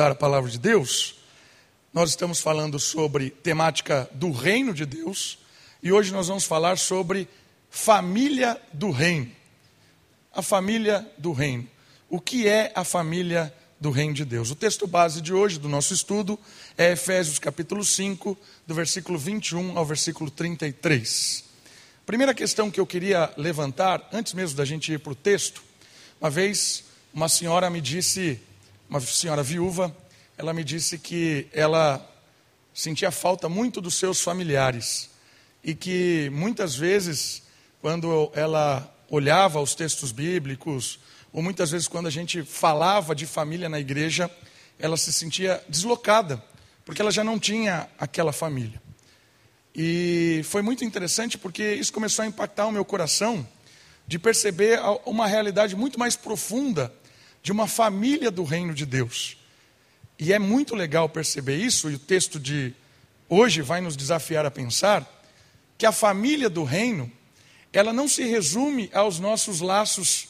estudar a palavra de Deus, nós estamos falando sobre temática do reino de Deus e hoje nós vamos falar sobre família do reino. A família do reino. O que é a família do reino de Deus? O texto base de hoje do nosso estudo é Efésios capítulo 5, do versículo 21 ao versículo 33. Primeira questão que eu queria levantar, antes mesmo da gente ir para o texto, uma vez uma senhora me disse, uma senhora viúva, ela me disse que ela sentia falta muito dos seus familiares e que muitas vezes, quando ela olhava os textos bíblicos, ou muitas vezes quando a gente falava de família na igreja, ela se sentia deslocada, porque ela já não tinha aquela família. E foi muito interessante porque isso começou a impactar o meu coração de perceber uma realidade muito mais profunda de uma família do reino de Deus. E é muito legal perceber isso, e o texto de hoje vai nos desafiar a pensar que a família do reino, ela não se resume aos nossos laços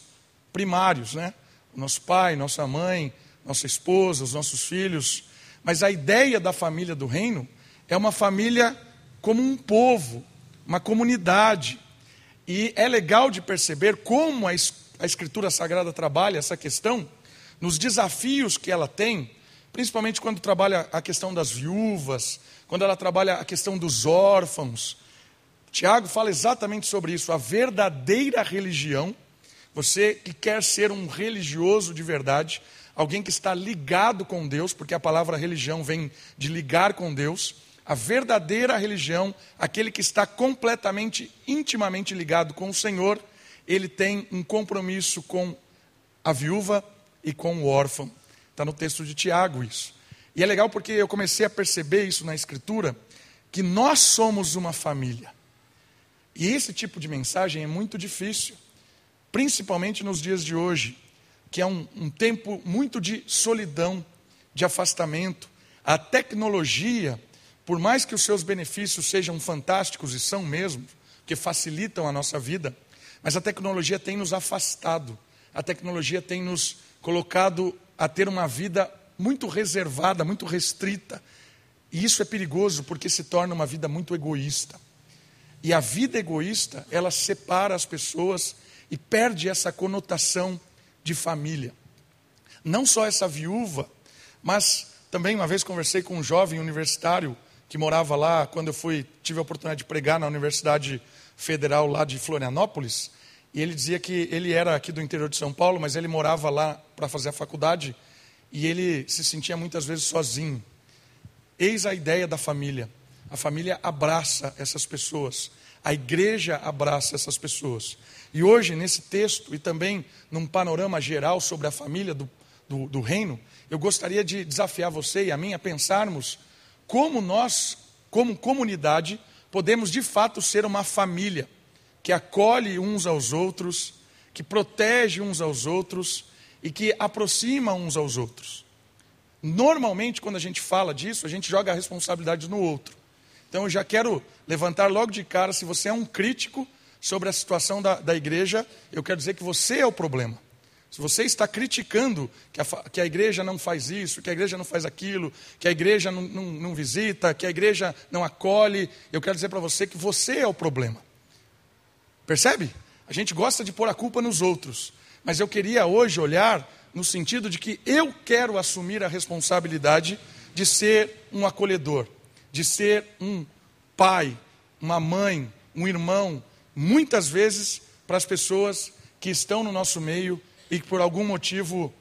primários, né? O nosso pai, nossa mãe, nossa esposa, os nossos filhos, mas a ideia da família do reino é uma família como um povo, uma comunidade. E é legal de perceber como a a Escritura Sagrada trabalha essa questão, nos desafios que ela tem, principalmente quando trabalha a questão das viúvas, quando ela trabalha a questão dos órfãos. Tiago fala exatamente sobre isso, a verdadeira religião. Você que quer ser um religioso de verdade, alguém que está ligado com Deus, porque a palavra religião vem de ligar com Deus. A verdadeira religião, aquele que está completamente, intimamente ligado com o Senhor, ele tem um compromisso com a viúva e com o órfão. Está no texto de Tiago isso. E é legal porque eu comecei a perceber isso na Escritura, que nós somos uma família. E esse tipo de mensagem é muito difícil, principalmente nos dias de hoje, que é um, um tempo muito de solidão, de afastamento. A tecnologia, por mais que os seus benefícios sejam fantásticos e são mesmo, que facilitam a nossa vida, mas a tecnologia tem nos afastado, a tecnologia tem nos colocado a ter uma vida muito reservada, muito restrita. E isso é perigoso porque se torna uma vida muito egoísta. E a vida egoísta, ela separa as pessoas e perde essa conotação de família. Não só essa viúva, mas também uma vez conversei com um jovem universitário que morava lá quando eu fui tive a oportunidade de pregar na Universidade Federal lá de Florianópolis, e ele dizia que ele era aqui do interior de São Paulo, mas ele morava lá para fazer a faculdade e ele se sentia muitas vezes sozinho. Eis a ideia da família. A família abraça essas pessoas. A igreja abraça essas pessoas. E hoje, nesse texto, e também num panorama geral sobre a família do, do, do, reino, eu gostaria de desafiar você e a mim a pensarmos como nós, como comunidade, podemos de fato ser uma família que acolhe uns aos outros, que protege uns aos outros e que aproxima uns aos outros. Normalmente, quando a gente fala disso, a gente joga a responsabilidade no outro. Então, eu já quero levantar logo de cara: se você é um crítico sobre a situação da, da igreja, eu quero dizer que você é o problema. Se você está criticando que a, que a, igreja não faz isso, que a igreja não faz aquilo, que a igreja não, não, não visita, que a igreja não acolhe, eu quero dizer para você que você é o problema. Percebe? A gente gosta de pôr a culpa nos outros, mas eu queria hoje olhar no sentido de que eu quero assumir a responsabilidade de ser um acolhedor, de ser um pai, uma mãe, um irmão, muitas vezes para as pessoas que estão no nosso meio e que por algum motivo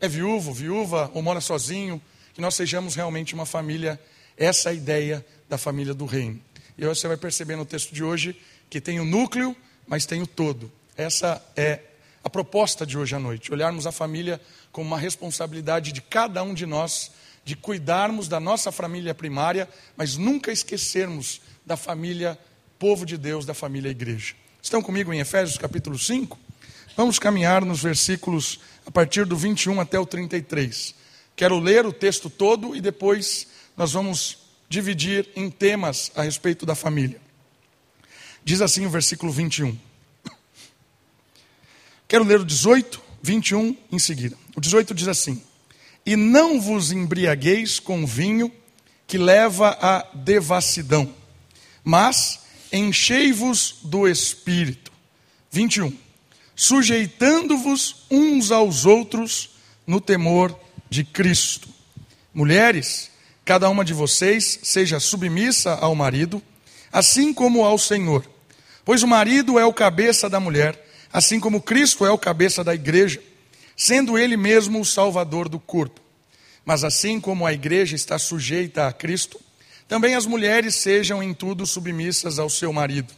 é viúvo, viúva ou mora sozinho, que nós sejamos realmente uma família, essa é a ideia da família do reino. E você vai perceber no texto de hoje que tem o núcleo, mas tem o todo. Essa é a proposta de hoje à noite, olharmos a família como uma responsabilidade de cada um de nós, de cuidarmos da nossa família primária, mas nunca esquecermos da família povo de Deus, da família igreja. Estão comigo em Efésios capítulo 5? Vamos caminhar nos versículos a partir do 21 até o 33. Quero ler o texto todo e depois nós vamos dividir em temas a respeito da família. Diz assim o versículo 21. Quero ler o 18, 21 em seguida. O 18 diz assim: E não vos embriagueis com vinho que leva à devassidão, mas enchei-vos do espírito. 21. Sujeitando-vos uns aos outros no temor de Cristo. Mulheres, cada uma de vocês seja submissa ao marido, assim como ao Senhor. Pois o marido é o cabeça da mulher, assim como Cristo é o cabeça da igreja, sendo ele mesmo o salvador do corpo. Mas assim como a igreja está sujeita a Cristo, também as mulheres sejam em tudo submissas ao seu marido.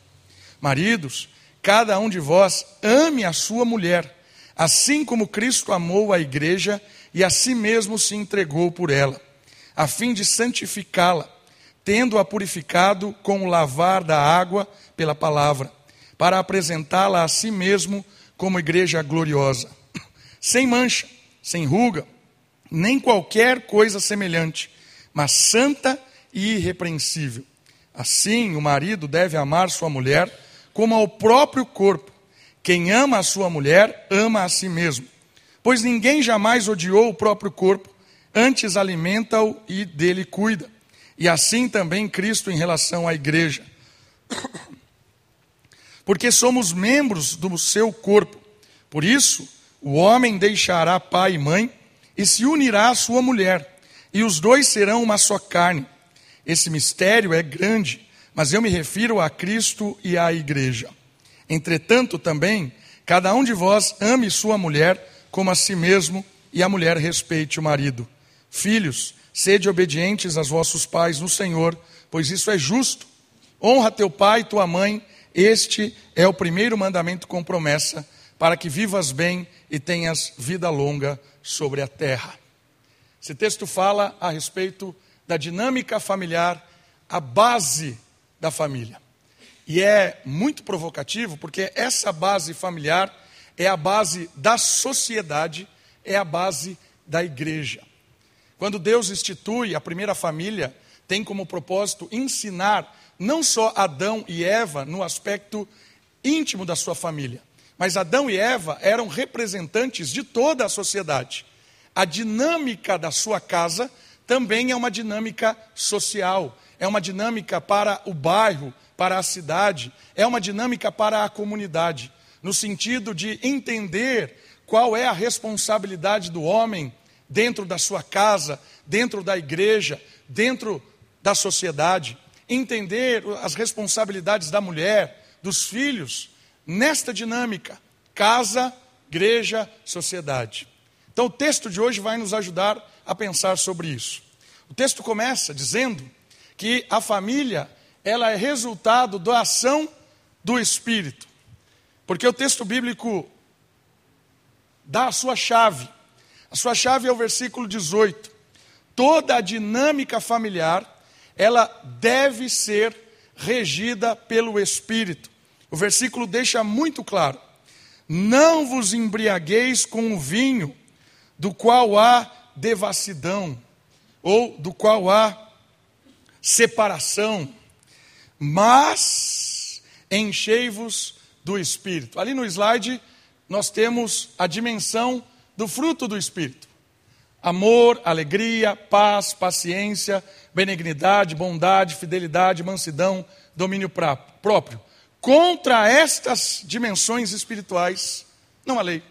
Maridos, cada um de vós ame a sua mulher, assim como Cristo amou a igreja e a si mesmo se entregou por ela, a fim de santificá-la, tendo-a purificado com o lavar da água pela palavra, para apresentá-la a si mesmo como igreja gloriosa, sem mancha, sem ruga, nem qualquer coisa semelhante, mas santa e irrepreensível. Assim, o marido deve amar sua mulher como ao próprio corpo. Quem ama a sua mulher, ama a si mesmo. Pois ninguém jamais odiou o próprio corpo, antes alimenta-o e dele cuida. E assim também Cristo em relação à igreja. Porque somos membros do seu corpo. Por isso, o homem deixará pai e mãe e se unirá à sua mulher, e os dois serão uma só carne. Esse mistério é grande, mas eu me refiro a Cristo e à igreja. Entretanto, também, cada um de vós ame sua mulher como a si mesmo, e a mulher respeite o marido. Filhos, sede obedientes aos vossos pais no Senhor, pois isso é justo. Honra teu pai e tua mãe, este é o primeiro mandamento com promessa, para que vivas bem e tenhas vida longa sobre a terra. Esse texto fala a respeito da dinâmica familiar, a base da família. E é muito provocativo porque essa base familiar é a base da sociedade, é a base da igreja. Quando Deus institui a primeira família, tem como propósito ensinar não só Adão e Eva no aspecto íntimo da sua família, mas Adão e Eva eram representantes de toda a sociedade. A dinâmica da sua casa também é uma dinâmica social, é uma dinâmica para o bairro, para a cidade, é uma dinâmica para a comunidade, no sentido de entender qual é a responsabilidade do homem dentro da sua casa, dentro da igreja, dentro da sociedade, entender as responsabilidades da mulher, dos filhos, nesta dinâmica: casa, igreja, sociedade. Então, o texto de hoje vai nos ajudar a pensar sobre isso. O texto começa dizendo que a família ela é resultado da ação do Espírito. Porque o texto bíblico dá a sua chave. A sua chave é o versículo 18. Toda a dinâmica familiar, ela deve ser regida pelo Espírito. O versículo deixa muito claro: Não vos embriagueis com o vinho, do qual há devassidão, ou do qual há separação, mas enchei-vos do Espírito. Ali no slide, nós temos a dimensão do fruto do Espírito: amor, alegria, paz, paciência, benignidade, bondade, fidelidade, mansidão, domínio próprio. Contra estas dimensões espirituais, não há lei.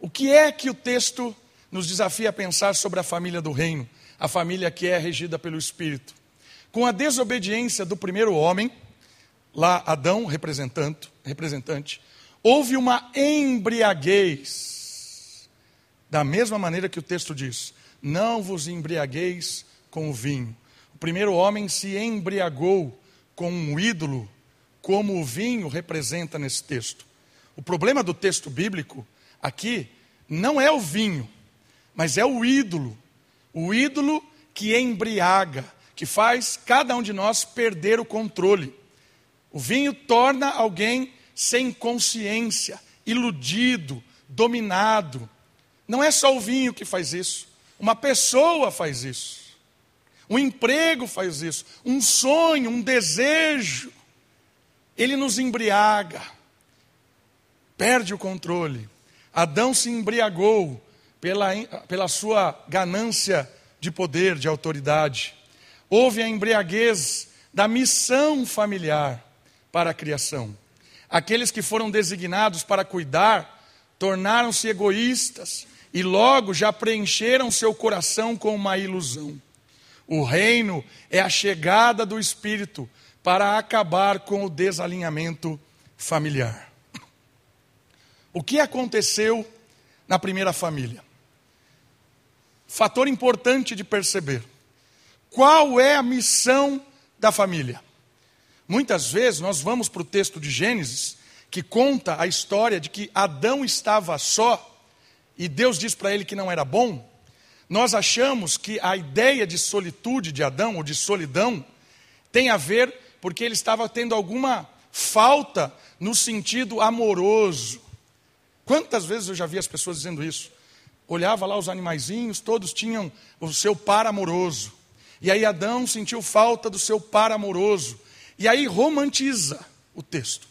O que é que o texto nos desafia a pensar sobre a família do reino, a família que é regida pelo Espírito? Com a desobediência do primeiro homem, lá Adão, representante, representante houve uma embriaguez. Da mesma maneira que o texto diz: Não vos embriagueis com o vinho. O primeiro homem se embriagou com um ídolo como o vinho representa nesse texto. O problema do texto bíblico aqui não é o vinho, mas é o ídolo. O ídolo que embriaga, que faz cada um de nós perder o controle. O vinho torna alguém sem consciência, iludido, dominado. Não é só o vinho que faz isso, uma pessoa faz isso. Um emprego faz isso, um sonho, um desejo ele nos embriaga, perde o controle. Adão se embriagou pela, pela sua ganância de poder, de autoridade. Houve a embriaguez da missão familiar para a criação. Aqueles que foram designados para cuidar tornaram-se egoístas e logo já preencheram seu coração com uma ilusão. O reino é a chegada do Espírito para acabar com o desalinhamento familiar. O que aconteceu na primeira família? Fator importante de perceber. Qual é a missão da família? Muitas vezes nós vamos para o texto de Gênesis, que conta a história de que Adão estava só e Deus diz para ele que não era bom. Nós achamos que a ideia de solitude de Adão, ou de solidão, tem a ver porque ele estava tendo alguma falta no sentido amoroso. Quantas vezes eu já vi as pessoas dizendo isso? Olhava lá os animaizinhos, todos tinham o seu par amoroso. E aí Adão sentiu falta do seu par amoroso. E aí romantiza o texto.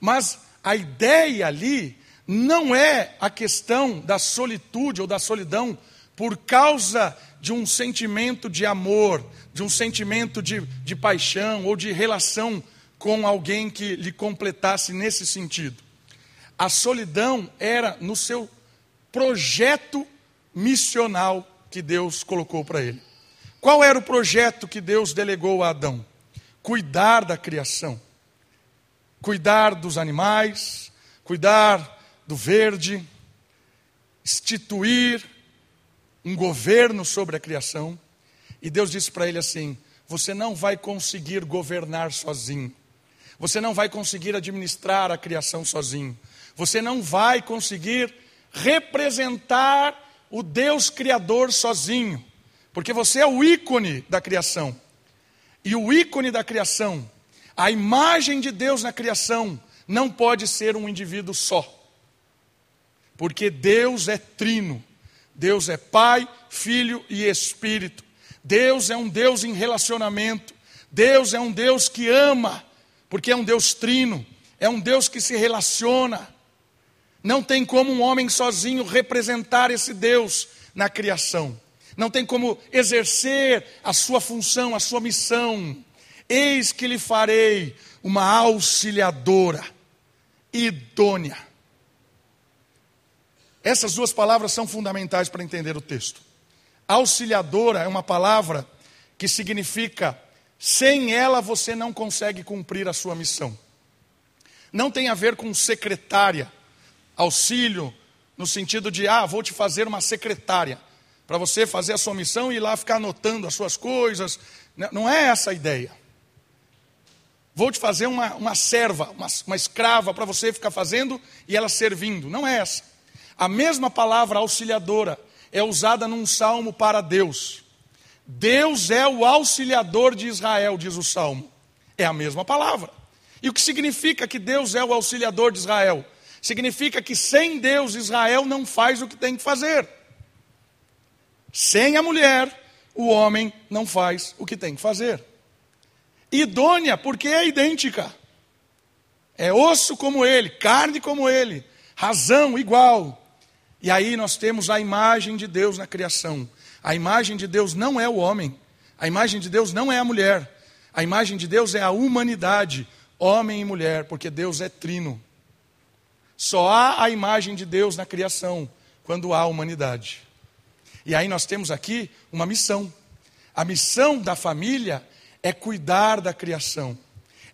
Mas a ideia ali não é a questão da solitude ou da solidão por causa de um sentimento de amor, de um sentimento de, de paixão ou de relação com alguém que lhe completasse nesse sentido. A solidão era no seu projeto missional que Deus colocou para ele. Qual era o projeto que Deus delegou a Adão? Cuidar da criação, cuidar dos animais, cuidar do verde, instituir um governo sobre a criação. E Deus disse para ele assim: Você não vai conseguir governar sozinho. Você não vai conseguir administrar a criação sozinho. Você não vai conseguir representar o Deus Criador sozinho. Porque você é o ícone da criação. E o ícone da criação, a imagem de Deus na criação, não pode ser um indivíduo só. Porque Deus é trino. Deus é Pai, Filho e Espírito. Deus é um Deus em relacionamento. Deus é um Deus que ama, porque é um Deus trino. É um Deus que se relaciona. Não tem como um homem sozinho representar esse Deus na criação não tem como exercer a sua função, a sua missão. Eis que lhe farei uma auxiliadora idônea. Essas duas palavras são fundamentais para entender o texto. Auxiliadora é uma palavra que significa sem ela você não consegue cumprir a sua missão. Não tem a ver com secretária, auxílio, no sentido de, ah, vou te fazer uma secretária para você fazer a sua missão e ir lá ficar anotando as suas coisas. Não é essa a ideia. Vou te fazer uma, uma serva, uma, uma escrava para você ficar fazendo e ela servindo. Não é essa. A mesma palavra auxiliadora é usada num salmo para Deus. Deus é o auxiliador de Israel, diz o salmo. É a mesma palavra. E o que significa que Deus é o auxiliador de Israel? Significa que sem Deus Israel não faz o que tem que fazer. Sem a mulher, o homem não faz o que tem que fazer. Idônea, porque é idêntica. É osso como ele, carne como ele, razão igual. E aí nós temos a imagem de Deus na criação. A imagem de Deus não é o homem. A imagem de Deus não é a mulher. A imagem de Deus é a humanidade, homem e mulher, porque Deus é trino. Só há a imagem de Deus na criação quando há humanidade. E aí nós temos aqui uma missão. A missão da família é cuidar da criação,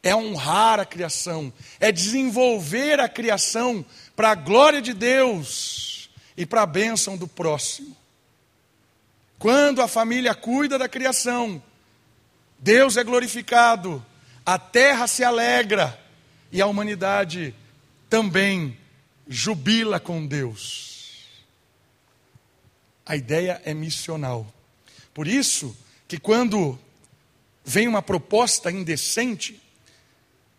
é honrar a criação, é desenvolver a criação para a glória de Deus e para a bênção do próximo. Quando a família cuida da criação, Deus é glorificado, a terra se alegra e a humanidade também jubila com Deus. A ideia é missional. Por isso que quando vem uma proposta indecente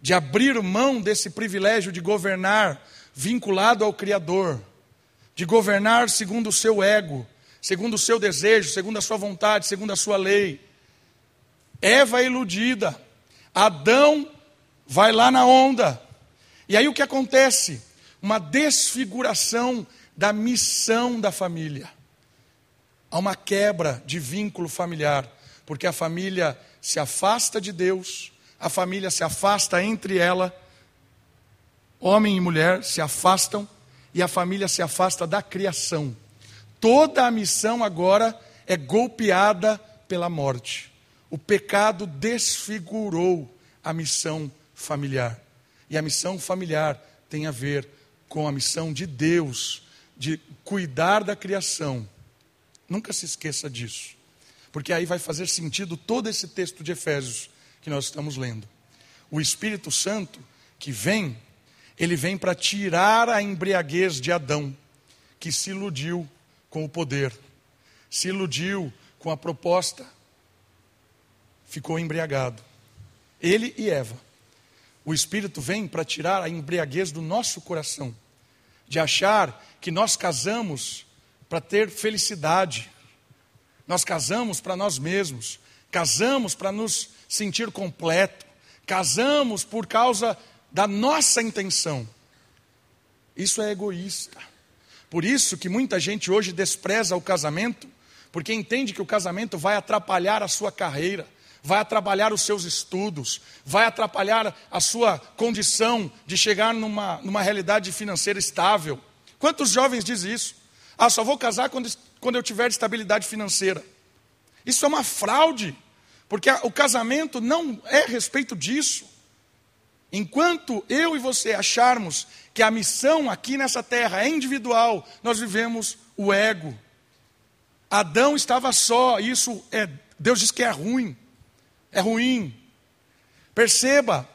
de abrir mão desse privilégio de governar vinculado ao Criador, de governar segundo o seu ego, segundo o seu desejo, segundo a sua vontade, segundo a sua lei. Eva é iludida, Adão vai lá na onda. E aí o que acontece? Uma desfiguração da missão da família. Há uma quebra de vínculo familiar, porque a família se afasta de Deus, a família se afasta entre ela, homem e mulher se afastam e a família se afasta da criação. Toda a missão agora é golpeada pela morte. O pecado desfigurou a missão familiar. E a missão familiar tem a ver com a missão de Deus de cuidar da criação. Nunca se esqueça disso, porque aí vai fazer sentido todo esse texto de Efésios que nós estamos lendo. O Espírito Santo que vem, ele vem para tirar a embriaguez de Adão, que se iludiu com o poder, se iludiu com a proposta, ficou embriagado. Ele e Eva. O Espírito vem para tirar a embriaguez do nosso coração, de achar que nós casamos para ter felicidade, nós casamos para nós mesmos, casamos para nos sentir completo, casamos por causa da nossa intenção. Isso é egoísta. Por isso que muita gente hoje despreza o casamento, porque entende que o casamento vai atrapalhar a sua carreira, vai atrapalhar os seus estudos, vai atrapalhar a sua condição de chegar numa, numa realidade financeira estável. Quantos jovens dizem isso? Ah, só vou casar quando, quando eu tiver estabilidade financeira. Isso é uma fraude, porque o casamento não é a respeito disso. Enquanto eu e você acharmos que a missão aqui nessa terra é individual, nós vivemos o ego. Adão estava só, isso é, Deus diz que é ruim. É ruim. Perceba,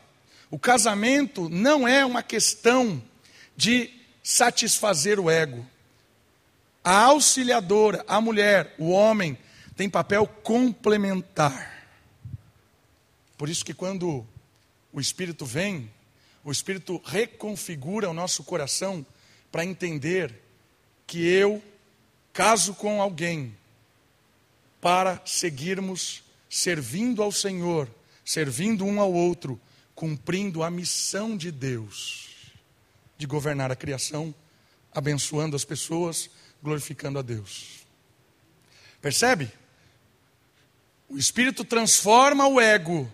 o casamento não é uma questão de satisfazer o ego. A auxiliadora, a mulher, o homem, tem papel complementar. Por isso que quando o Espírito vem, o Espírito reconfigura o nosso coração para entender que eu caso com alguém para seguirmos servindo ao Senhor, servindo um ao outro, cumprindo a missão de Deus de governar a criação, abençoando as pessoas, glorificando a Deus. Percebe? O Espírito transforma o ego.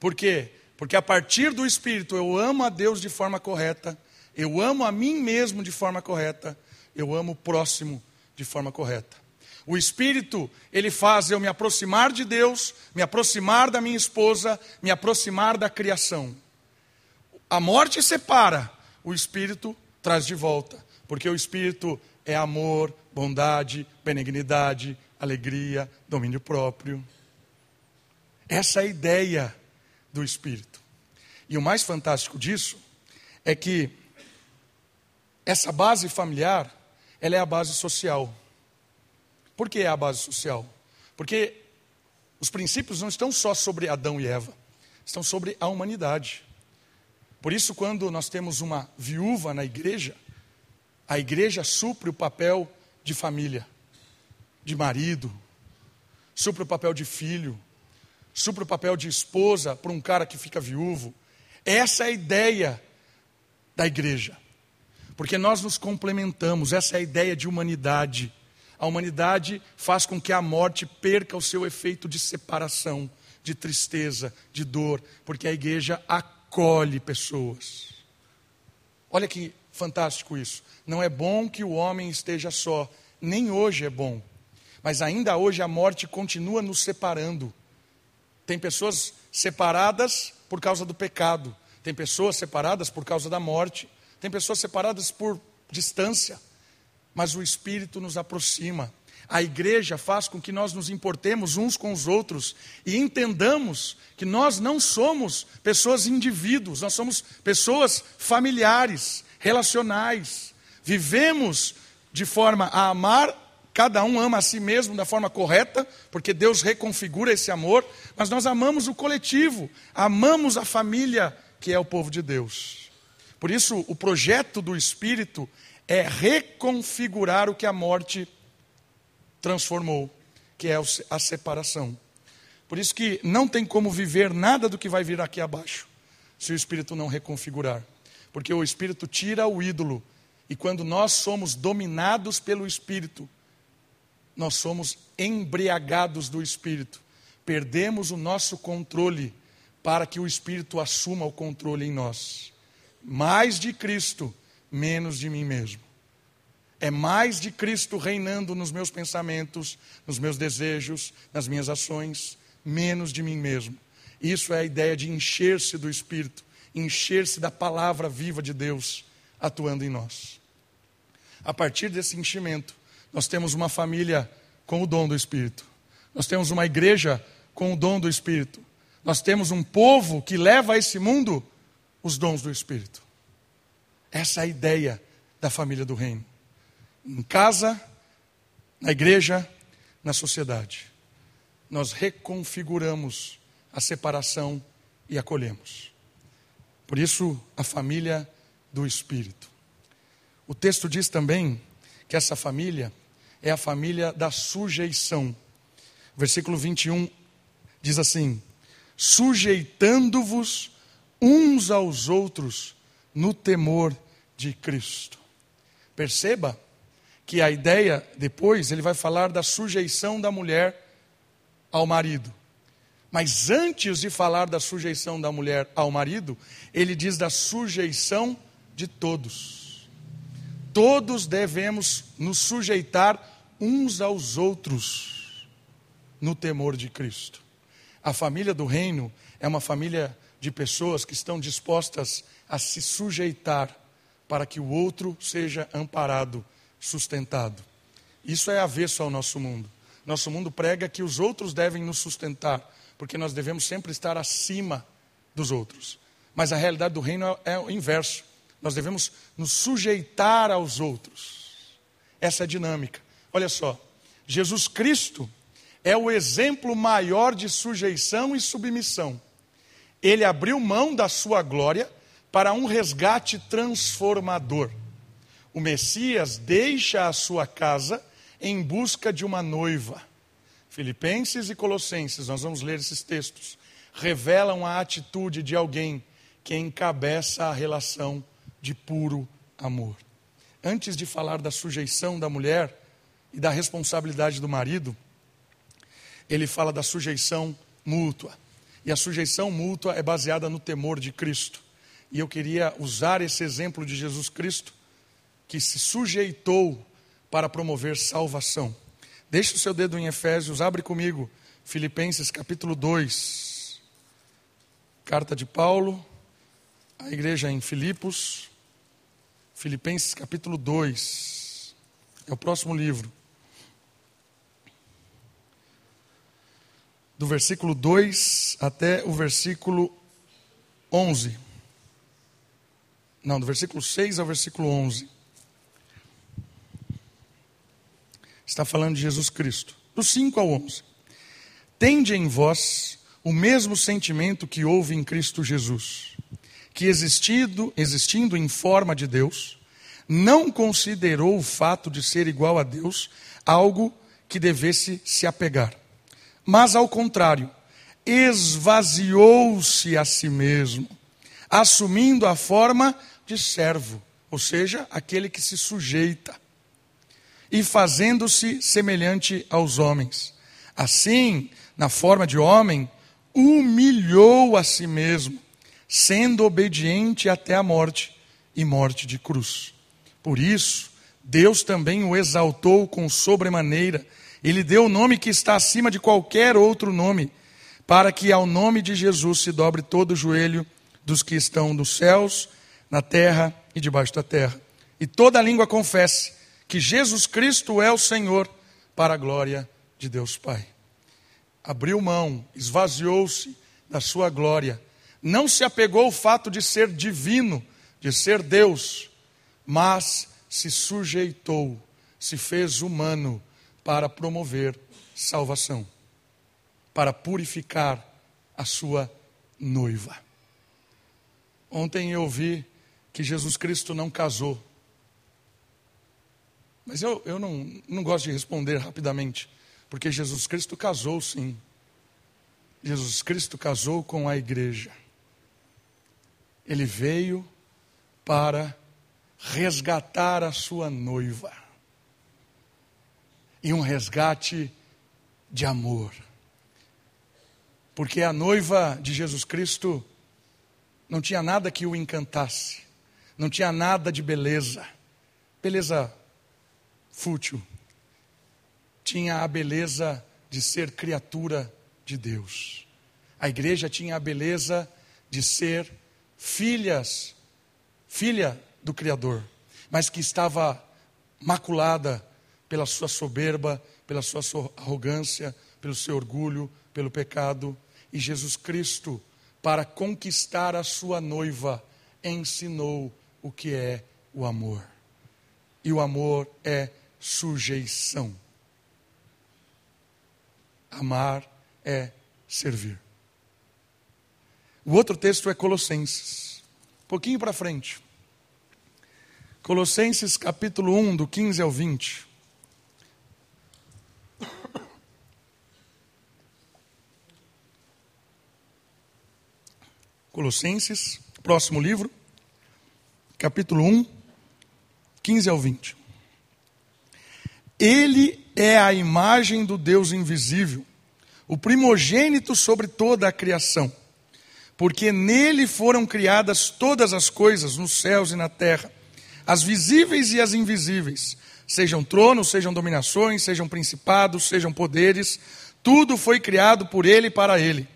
Por quê? Porque a partir do Espírito eu amo a Deus de forma correta, eu amo a mim mesmo de forma correta, eu amo o próximo de forma correta. O Espírito, ele faz eu me aproximar de Deus, me aproximar da minha esposa, me aproximar da criação. A morte separa, o Espírito traz de volta, porque o Espírito é amor, bondade, benignidade, alegria, domínio próprio. Essa é a ideia do Espírito. E o mais fantástico disso é que essa base familiar, ela é a base social. Por que é a base social? Porque os princípios não estão só sobre Adão e Eva, estão sobre a humanidade. Por isso, quando nós temos uma viúva na igreja, a igreja supre o papel de família, de marido, supre o papel de filho, supre o papel de esposa para um cara que fica viúvo. Essa é a ideia da igreja, porque nós nos complementamos, essa é a ideia de humanidade. A humanidade faz com que a morte perca o seu efeito de separação, de tristeza, de dor, porque a igreja acolhe pessoas. Olha que fantástico isso. Não é bom que o homem esteja só, nem hoje é bom. Mas ainda hoje a morte continua nos separando. Tem pessoas separadas por causa do pecado, tem pessoas separadas por causa da morte, tem pessoas separadas por distância, mas o Espírito nos aproxima. A igreja faz com que nós nos importemos uns com os outros e entendamos que nós não somos pessoas indivíduos, nós somos pessoas familiares, relacionais. Vivemos de forma a amar, cada um ama a si mesmo da forma correta, porque Deus reconfigura esse amor, mas nós amamos o coletivo, amamos a família que é o povo de Deus. Por isso, o projeto do Espírito é reconfigurar o que a morte transformou, que é a separação. Por isso que não tem como viver nada do que vai vir aqui abaixo, se o Espírito não reconfigurar. Porque o Espírito tira o ídolo E quando nós somos dominados pelo Espírito, nós somos embriagados do Espírito. Perdemos o nosso controle para que o Espírito assuma o controle em nós. Mais de Cristo, menos de mim mesmo. É mais de Cristo reinando nos meus pensamentos, nos meus desejos, nas minhas ações, menos de mim mesmo. Isso é a ideia de encher-se do Espírito, encher-se da palavra viva de Deus atuando em nós. A partir desse enchimento, nós temos uma família com o dom do Espírito. Nós temos uma igreja com o dom do Espírito. Nós temos um povo que leva a esse mundo os dons do Espírito. Essa é a ideia da família do reino. Em casa, na igreja, na sociedade. Nós reconfiguramos a separação e acolhemos. Por isso, a família do Espírito. O texto diz também que essa família é a família da sujeição. Versículo 21 diz assim: sujeitando-vos uns aos outros no temor de Cristo. Perceba que a ideia, depois, ele vai falar da sujeição da mulher ao marido. Mas antes de falar da sujeição da mulher ao marido, ele diz da sujeição de todos todos devemos nos sujeitar uns aos outros no temor de Cristo. A família do reino é uma família de pessoas que estão dispostas a se sujeitar para que o outro seja amparado, sustentado. Isso é avesso ao nosso mundo. Nosso mundo prega que os outros devem nos sustentar, porque nós devemos sempre estar acima dos outros. Mas a realidade do reino é o inverso. Nós devemos nos sujeitar aos outros. Essa é a dinâmica. Olha só, Jesus Cristo é o exemplo maior de sujeição e submissão. Ele abriu mão da sua glória para um resgate transformador. O Messias deixa a sua casa em busca de uma noiva. Filipenses e Colossenses, nós vamos ler esses textos, revelam a atitude de alguém que encabeça a relação de puro amor. Antes de falar da sujeição da mulher e da responsabilidade do marido, ele fala da sujeição mútua. E a sujeição mútua é baseada no temor de Cristo. E eu queria usar esse exemplo de Jesus Cristo, que se sujeitou para promover salvação. Deixe o seu dedo em Efésios, abre comigo, Filipenses capítulo 2. Carta de Paulo, a igreja em Filipos. Filipenses capítulo 2. É o próximo livro. Do versículo 2 até o versículo 11. Não, do versículo 6 ao versículo 11. Está falando de Jesus Cristo. Do 5 ao 11. Tende em vós o mesmo sentimento que houve em Cristo Jesus que existindo, existindo em forma de Deus, não considerou o fato de ser igual a Deus algo que devesse se apegar. Mas, ao contrário, esvaziou-se a si mesmo, assumindo a forma de servo, ou seja, aquele que se sujeita, e fazendo-se semelhante aos homens. Assim, na forma de homem, humilhou a si mesmo sendo obediente até a morte e morte de cruz. Por isso, Deus também o exaltou com sobremaneira, ele deu o nome que está acima de qualquer outro nome, para que ao nome de Jesus se dobre todo o joelho dos que estão nos céus, na terra e debaixo da terra, e toda língua confesse que Jesus Cristo é o Senhor, para a glória de Deus Pai. Abriu mão, esvaziou-se da sua glória não se apegou ao fato de ser divino, de ser Deus, mas se sujeitou, se fez humano para promover salvação, para purificar a sua noiva. Ontem eu ouvi que Jesus Cristo não casou. Mas eu, eu não, não gosto de responder rapidamente, porque Jesus Cristo casou sim. Jesus Cristo casou com a igreja. Ele veio para resgatar a sua noiva. E um resgate de amor. Porque a noiva de Jesus Cristo não tinha nada que o encantasse, não tinha nada de beleza, beleza fútil. Tinha a beleza de ser criatura de Deus. A igreja tinha a beleza de ser filhas, filha do Criador, mas que estava maculada pela sua soberba, pela sua arrogância, pelo seu orgulho, pelo pecado. E Jesus Cristo, para conquistar a sua noiva, ensinou o que é o amor. E o amor é sujeição. Amar é servir. O outro texto é Colossenses. Um pouquinho para frente. Colossenses capítulo 1, do 15 ao 20. Colossenses, próximo livro, capítulo 1, 15 ao 20. Ele é a imagem do Deus invisível, o primogênito sobre toda a criação, porque nele foram criadas todas as coisas nos céus e na terra, as visíveis e as invisíveis, sejam tronos, sejam dominações, sejam principados, sejam poderes, tudo foi criado por ele e para ele.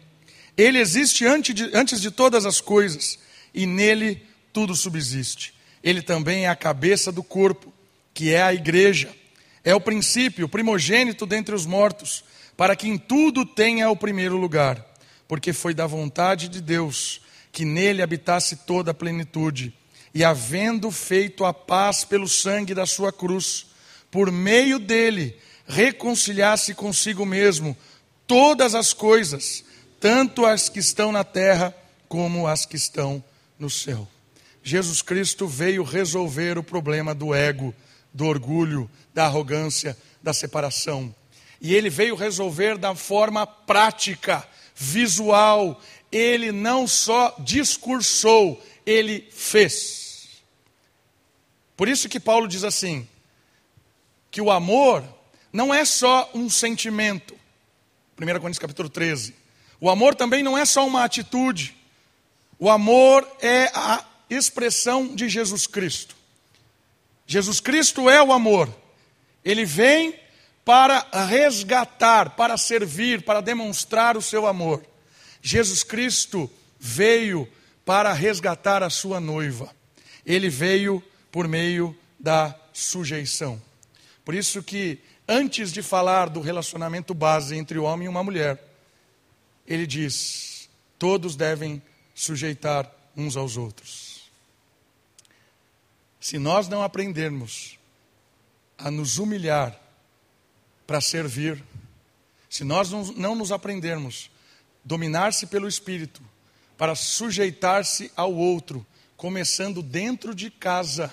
Ele existe antes de, antes de todas as coisas e nele tudo subsiste. Ele também é a cabeça do corpo, que é a igreja. É o princípio, o primogênito dentre os mortos, para que em tudo tenha o primeiro lugar, porque foi da vontade de Deus que nele habitasse toda a plenitude, e havendo feito a paz pelo sangue da sua cruz, por meio dele reconciliasse consigo mesmo todas as coisas tanto as que estão na terra como as que estão no céu. Jesus Cristo veio resolver o problema do ego, do orgulho, da arrogância, da separação. E ele veio resolver da forma prática, visual. Ele não só discursou, ele fez. Por isso que Paulo diz assim: que o amor não é só um sentimento. 1 Coríntios capítulo 13. O amor também não é só uma atitude. O amor é a expressão de Jesus Cristo. Jesus Cristo é o amor. Ele vem para resgatar, para servir, para demonstrar o seu amor. Jesus Cristo veio para resgatar a sua noiva. Ele veio por meio da sujeição. Por isso que antes de falar do relacionamento base entre o homem e uma mulher, ele diz: todos devem sujeitar uns aos outros. Se nós não aprendermos a nos humilhar para servir, se nós não nos aprendermos dominar-se pelo Espírito para sujeitar-se ao outro, começando dentro de casa,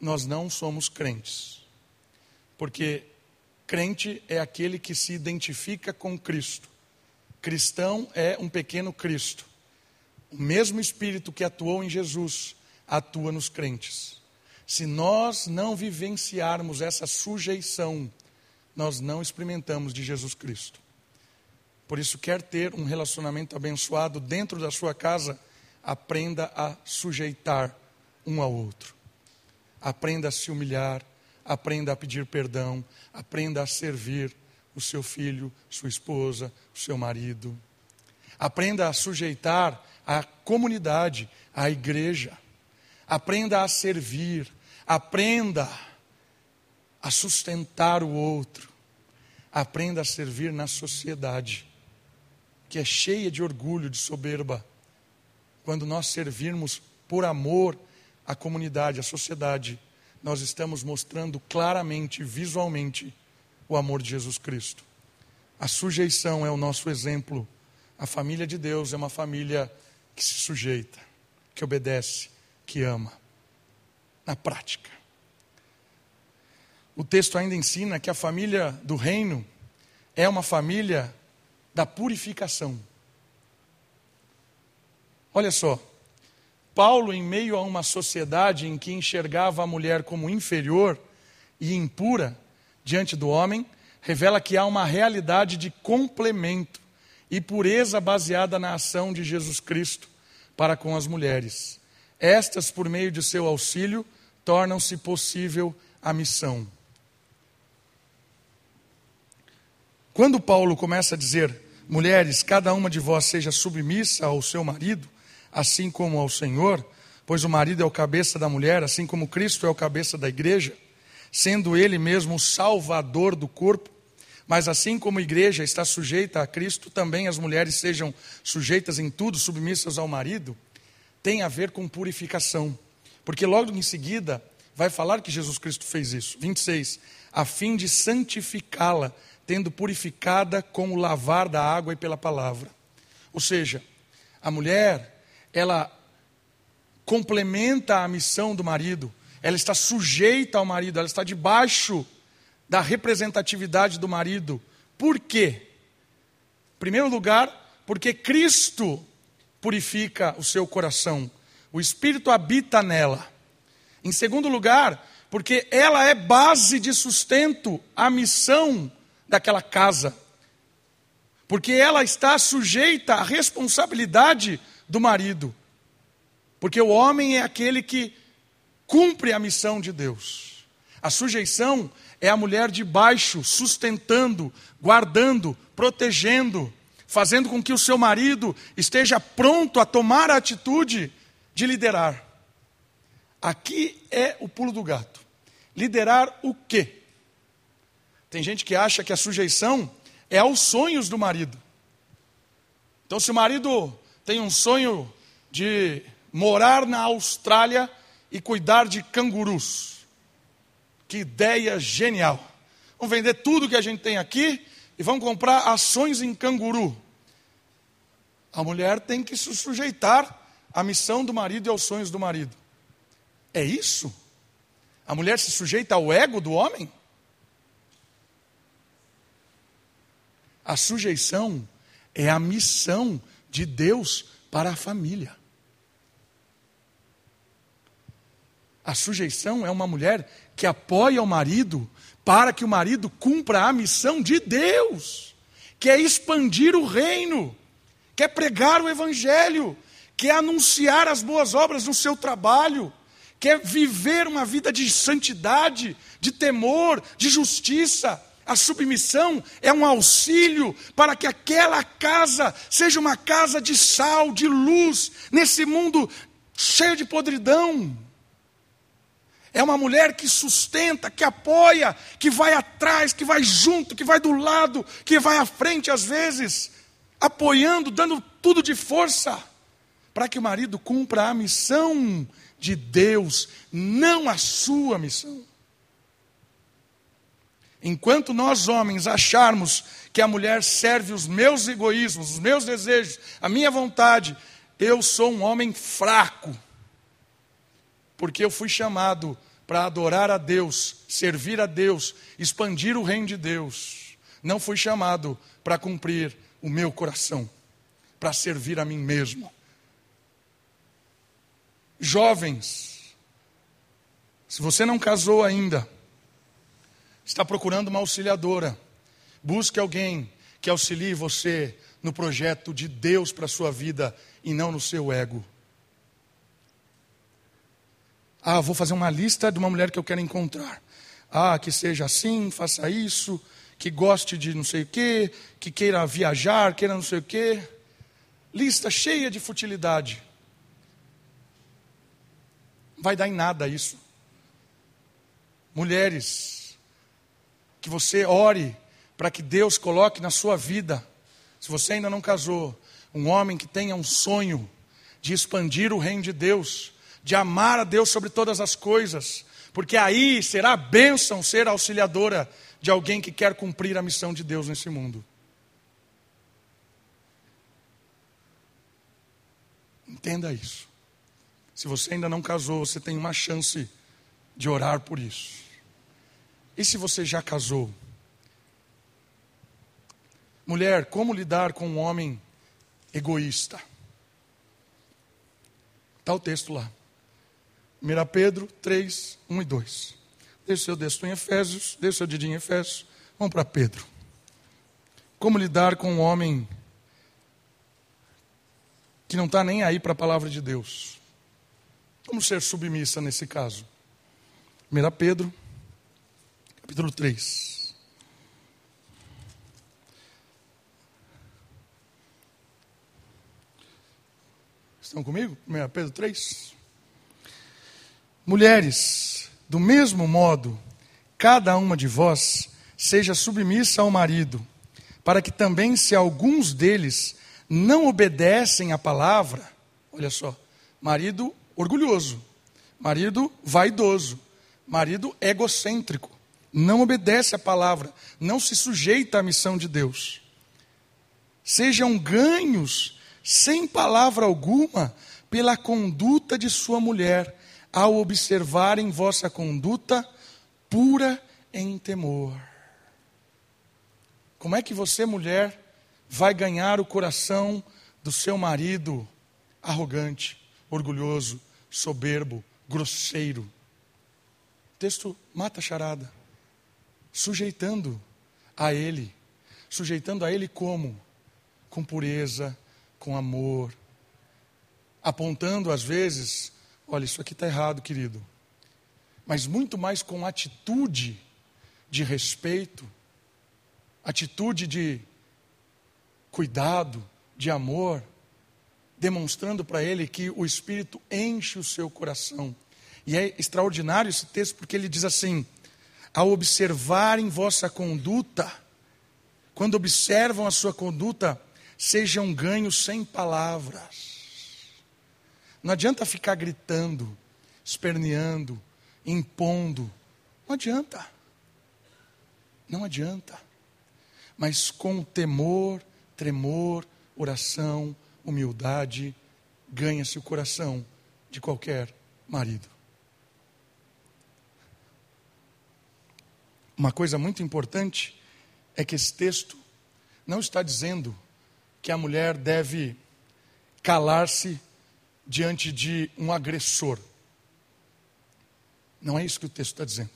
nós não somos crentes. Porque Crente é aquele que se identifica com Cristo. Cristão é um pequeno Cristo. O mesmo Espírito que atuou em Jesus atua nos crentes. Se nós não vivenciarmos essa sujeição, nós não experimentamos de Jesus Cristo. Por isso, quer ter um relacionamento abençoado dentro da sua casa, aprenda a sujeitar um ao outro. Aprenda a se humilhar, aprenda a pedir perdão, aprenda a servir o seu filho, sua esposa, o seu marido. Aprenda a sujeitar a comunidade, a igreja. Aprenda a servir, aprenda a sustentar o outro. Aprenda a servir na sociedade, que é cheia de orgulho, de soberba. Quando nós servirmos por amor à comunidade, à sociedade, nós estamos mostrando claramente, visualmente, o amor de Jesus Cristo. A sujeição é o nosso exemplo. A família de Deus é uma família que se sujeita, que obedece, que ama. Na prática. O texto ainda ensina que a família do reino é uma família da purificação. Olha só, Paulo, em meio a uma sociedade em que enxergava a mulher como inferior e impura diante do homem, revela que há uma realidade de complemento e pureza baseada na ação de Jesus Cristo para com as mulheres. Estas, por meio de seu auxílio, tornam-se possível a missão. Quando Paulo começa a dizer, mulheres, cada uma de vós seja submissa ao seu marido, assim como ao Senhor, pois o marido é o cabeça da mulher, assim como Cristo é o cabeça da igreja, sendo ele mesmo o salvador do corpo. Mas assim como a igreja está sujeita a Cristo, também as mulheres sejam sujeitas em tudo, submissas ao marido, tem a ver com purificação. Porque logo em seguida vai falar que Jesus Cristo fez isso. 26. A fim de santificá-la, tendo purificada com o lavar da água e pela palavra. Ou seja, a mulher, ela complementa a missão do marido, ela está sujeita ao marido, ela está debaixo da representatividade do marido. Por quê? Em primeiro lugar, porque Cristo purifica o seu coração, o Espírito habita nela. Em segundo lugar, porque ela é base de sustento à missão daquela casa. Porque ela está sujeita à responsabilidade do marido. Porque o homem é aquele que cumpre a missão de Deus. A sujeição é a mulher de baixo, sustentando, guardando, protegendo, fazendo com que o seu marido esteja pronto a tomar a atitude de liderar. Aqui é o pulo do gato. Liderar o quê? Tem gente que acha que a sujeição é aos sonhos do marido. Então, se o marido tem um sonho de morar na Austrália e cuidar de cangurus, que ideia genial. Vamos vender tudo que a gente tem aqui e vamos comprar ações em canguru. A mulher tem que se sujeitar à missão do marido e aos sonhos do marido. É isso? A mulher se sujeita ao ego do homem? A sujeição é a missão de Deus para a família. A sujeição é uma mulher que apoia o marido para que o marido cumpra a missão de Deus, que é expandir o reino, que é pregar o evangelho, que é anunciar as boas obras no seu trabalho, que é viver uma vida de santidade, de temor, de justiça. A submissão é um auxílio para que aquela casa seja uma casa de sal, de luz, nesse mundo cheio de podridão. É uma mulher que sustenta, que apoia, que vai atrás, que vai junto, que vai do lado, que vai à frente às vezes, apoiando, dando tudo de força, para que o marido cumpra a missão de Deus, não a sua missão. Enquanto nós homens acharmos que a mulher serve os meus egoísmos, os meus desejos, a minha vontade, eu sou um homem fraco porque eu fui chamado para adorar a Deus, servir a Deus, expandir o reino de Deus. Não fui chamado para cumprir o meu coração, para servir a mim mesmo. Jovens, se você não casou ainda, está procurando uma auxiliadora, busque alguém que auxilie você no projeto de Deus para a sua vida e não no seu ego. Ah, vou fazer uma lista de uma mulher que eu quero encontrar. Ah, que seja assim, faça isso, que goste de não sei o quê, que queira viajar, queira não sei o quê. Lista cheia de futilidade. Vai dar em nada isso. Mulheres, que você ore para que Deus coloque na sua vida, se você ainda não casou, um homem que tenha um sonho de expandir o reino de Deus de amar a Deus sobre todas as coisas, porque aí será bênção ser auxiliadora de alguém que quer cumprir a missão de Deus nesse mundo. Entenda isso. Se você ainda não casou, você tem uma chance de orar por isso. E se você já casou? Mulher, como lidar com um homem egoísta? Está o texto lá. 1 Pedro 3, 1 e 2. Deixa o seu dedo em Efésios, deixa o seu dedinho em Efésios. Vamos para Pedro. Como lidar com um homem que não está nem aí para a palavra de Deus? Como ser submissa nesse caso? 1 Pedro, capítulo 3. Estão comigo? 1 Pedro 3. Mulheres, do mesmo modo, cada uma de vós seja submissa ao marido, para que também, se alguns deles não obedecem à palavra, olha só, marido orgulhoso, marido vaidoso, marido egocêntrico, não obedece à palavra, não se sujeita à missão de Deus. Sejam ganhos, sem palavra alguma, pela conduta de sua mulher, ao observarem vossa conduta pura em temor. Como é que você, mulher, vai ganhar o coração do seu marido arrogante, orgulhoso, soberbo, grosseiro? O texto mata a charada. Sujeitando a ele. Sujeitando a ele como? Com pureza, com amor. Apontando às vezes Olha, isso aqui está errado, querido. Mas muito mais com atitude de respeito, atitude de cuidado, de amor, demonstrando para ele que o Espírito enche o seu coração. E é extraordinário esse texto porque ele diz assim: ao observarem vossa conduta, quando observam a sua conduta, sejam ganhos sem palavras. Não adianta ficar gritando, esperneando, impondo. Não adianta. Não adianta. Mas com temor, tremor, oração, humildade, ganha-se o coração de qualquer marido. Uma coisa muito importante é que esse texto não está dizendo que a mulher deve calar-se diante de um agressor. Não é isso que o texto está dizendo.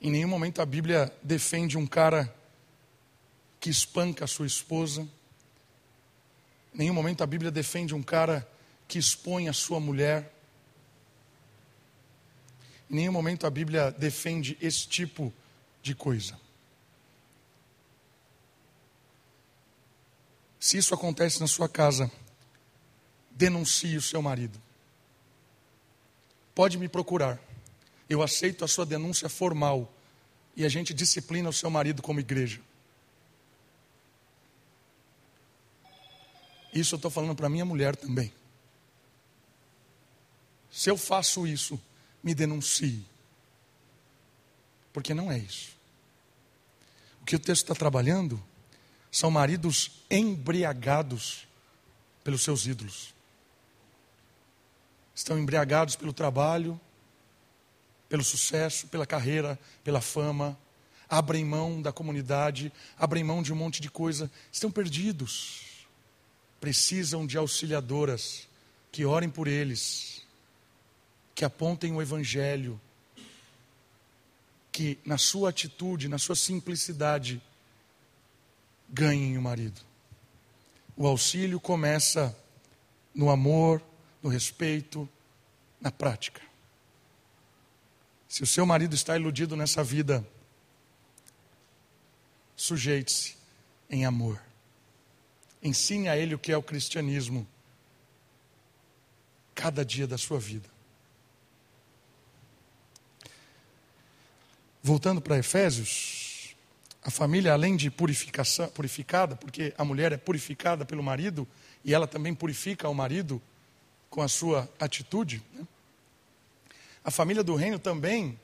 Em nenhum momento a Bíblia defende um cara que espanca a sua esposa. Em nenhum momento a Bíblia defende um cara que expõe a sua mulher. Em nenhum momento a Bíblia defende esse tipo de coisa. Se isso acontece na sua casa, denuncie o seu marido. Pode me procurar. Eu aceito a sua denúncia formal e a gente disciplina o seu marido como igreja. Isso eu estou falando para minha mulher também. Se eu faço isso, me denuncie. Porque não é isso. O que o texto está trabalhando são maridos embriagados pelos seus ídolos estão embriagados pelo trabalho, pelo sucesso, pela carreira, pela fama, abrem mão da comunidade, abrem mão de um monte de coisa, estão perdidos. Precisam de auxiliadoras que orem por eles, que apontem o Evangelho, que na sua atitude, na sua simplicidade, ganhem o marido. O auxílio começa no amor, no respeito, na prática. Se o seu marido está iludido nessa vida, sujeite-se em amor. Ensine a ele o que é o cristianismo cada dia da sua vida. Voltando para Efésios, a família, além de purificação, purificada, porque a mulher é purificada pelo marido e ela também purifica o marido, com a sua atitude. Né? A família do reino também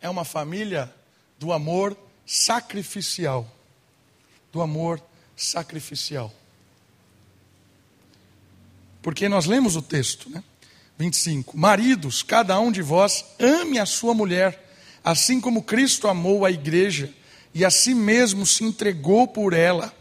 é uma família do amor sacrificial. Do amor sacrificial. Porque nós lemos o texto, né? 25: Maridos, cada um de vós ame a sua mulher, assim como Cristo amou a igreja e a si mesmo se entregou por ela,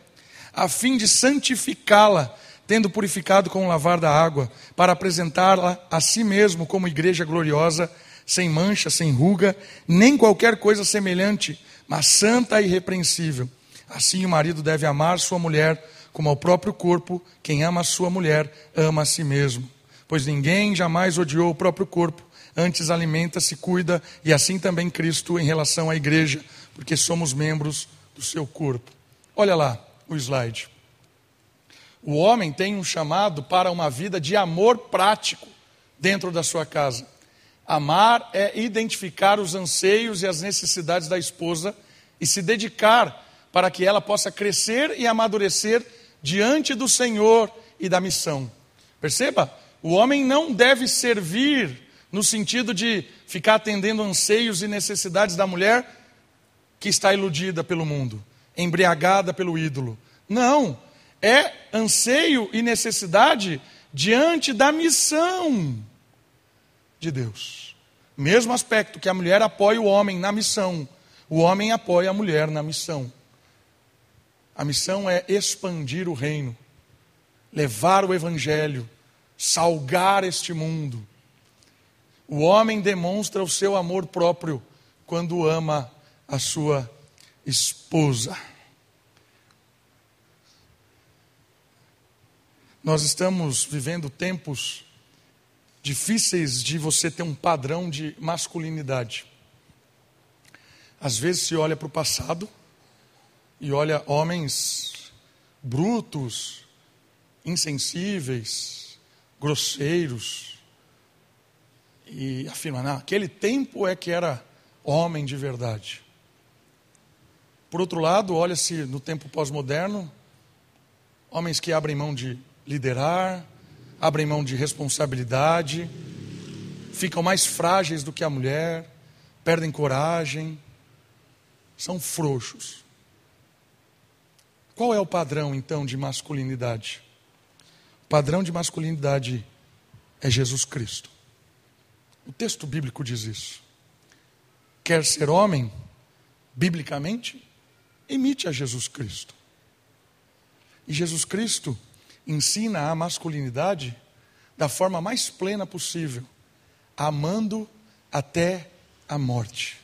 a fim de santificá-la tendo purificado com o lavar da água, para apresentá-la a si mesmo como igreja gloriosa, sem mancha, sem ruga, nem qualquer coisa semelhante, mas santa e irrepreensível. Assim o marido deve amar sua mulher como ao próprio corpo, quem ama a sua mulher ama a si mesmo. Pois ninguém jamais odiou o próprio corpo, antes alimenta-se, cuida, e assim também Cristo em relação à igreja, porque somos membros do seu corpo. Olha lá o slide. O homem tem um chamado para uma vida de amor prático dentro da sua casa. Amar é identificar os anseios e as necessidades da esposa e se dedicar para que ela possa crescer e amadurecer diante do Senhor e da missão. Perceba, o homem não deve servir no sentido de ficar atendendo anseios e necessidades da mulher que está iludida pelo mundo, embriagada pelo ídolo. Não, é anseio e necessidade diante da missão de Deus. Mesmo aspecto que a mulher apoia o homem na missão, o homem apoia a mulher na missão. A missão é expandir o reino, levar o evangelho, salgar este mundo. O homem demonstra o seu amor próprio quando ama a sua esposa. Nós estamos vivendo tempos difíceis de você ter um padrão de masculinidade. Às vezes se olha para o passado e olha homens brutos, insensíveis, grosseiros, e afirma: não, aquele tempo é que era homem de verdade. Por outro lado, olha-se no tempo pós-moderno, homens que abrem mão de liderar, abrem mão de responsabilidade, ficam mais frágeis do que a mulher, perdem coragem, são frouxos. Qual é o padrão então de masculinidade? O padrão de masculinidade é Jesus Cristo. O texto bíblico diz isso. Quer ser homem, biblicamente, imite a Jesus Cristo. E Jesus Cristo ensina a masculinidade da forma mais plena possível, amando até a morte,